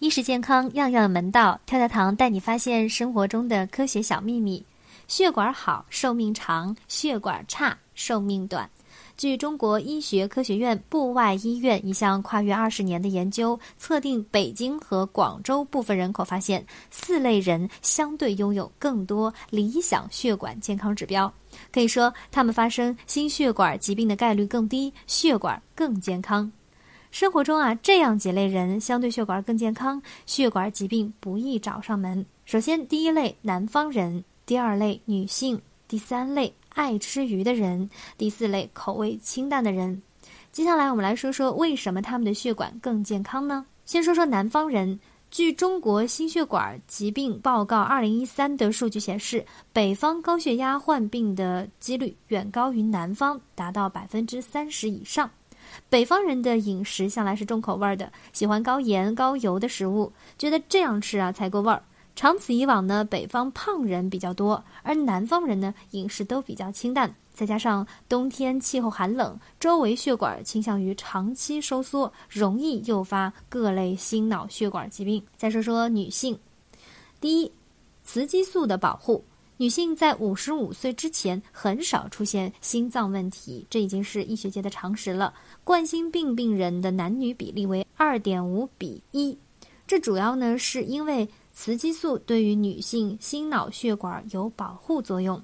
衣食健康样样门道，跳跳糖带你发现生活中的科学小秘密。血管好，寿命长；血管差，寿命短。据中国医学科学院部外医院一项跨越二十年的研究，测定北京和广州部分人口，发现四类人相对拥有更多理想血管健康指标。可以说，他们发生心血管疾病的概率更低，血管更健康。生活中啊，这样几类人相对血管更健康，血管疾病不易找上门。首先，第一类南方人，第二类女性，第三类爱吃鱼的人，第四类口味清淡的人。接下来，我们来说说为什么他们的血管更健康呢？先说说南方人。据中国心血管疾病报告二零一三的数据显示，北方高血压患病的几率远高于南方，达到百分之三十以上。北方人的饮食向来是重口味的，喜欢高盐高油的食物，觉得这样吃啊才够味儿。长此以往呢，北方胖人比较多，而南方人呢饮食都比较清淡。再加上冬天气候寒冷，周围血管倾向于长期收缩，容易诱发各类心脑血管疾病。再说说女性，第一，雌激素的保护。女性在五十五岁之前很少出现心脏问题，这已经是医学界的常识了。冠心病病人的男女比例为二点五比一，这主要呢是因为雌激素对于女性心脑血管有保护作用。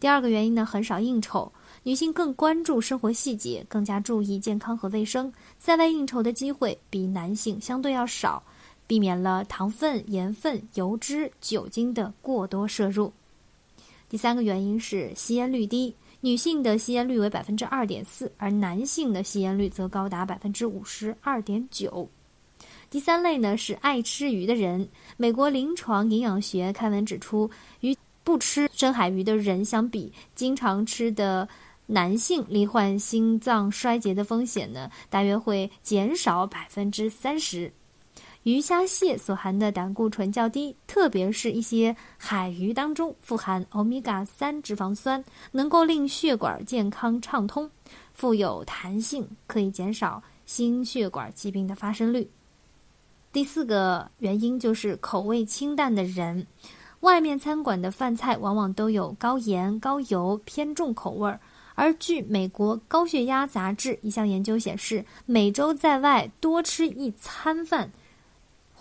第二个原因呢，很少应酬，女性更关注生活细节，更加注意健康和卫生，在外应酬的机会比男性相对要少。避免了糖分、盐分、油脂、酒精的过多摄入。第三个原因是吸烟率低，女性的吸烟率为百分之二点四，而男性的吸烟率则高达百分之五十二点九。第三类呢是爱吃鱼的人。美国临床营养学刊文指出，与不吃深海鱼的人相比，经常吃的男性罹患心脏衰竭的风险呢，大约会减少百分之三十。鱼虾蟹所含的胆固醇较低，特别是一些海鱼当中富含欧米伽三脂肪酸，能够令血管健康畅通，富有弹性，可以减少心血管疾病的发生率。第四个原因就是口味清淡的人，外面餐馆的饭菜往往都有高盐、高油，偏重口味儿。而据美国高血压杂志一项研究显示，每周在外多吃一餐饭。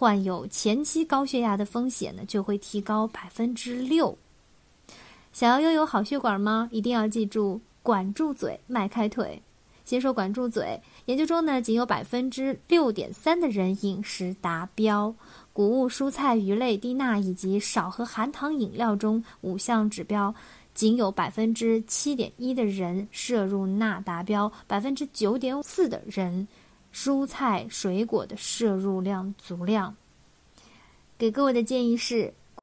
患有前期高血压的风险呢，就会提高百分之六。想要拥有好血管吗？一定要记住管住嘴，迈开腿。先说管住嘴，研究中呢，仅有百分之六点三的人饮食达标。谷物、蔬菜、鱼类低钠以及少喝含糖饮料中五项指标，仅有百分之七点一的人摄入钠达标，百分之九点四的人。蔬菜水果的摄入量足量。给各位的建议是：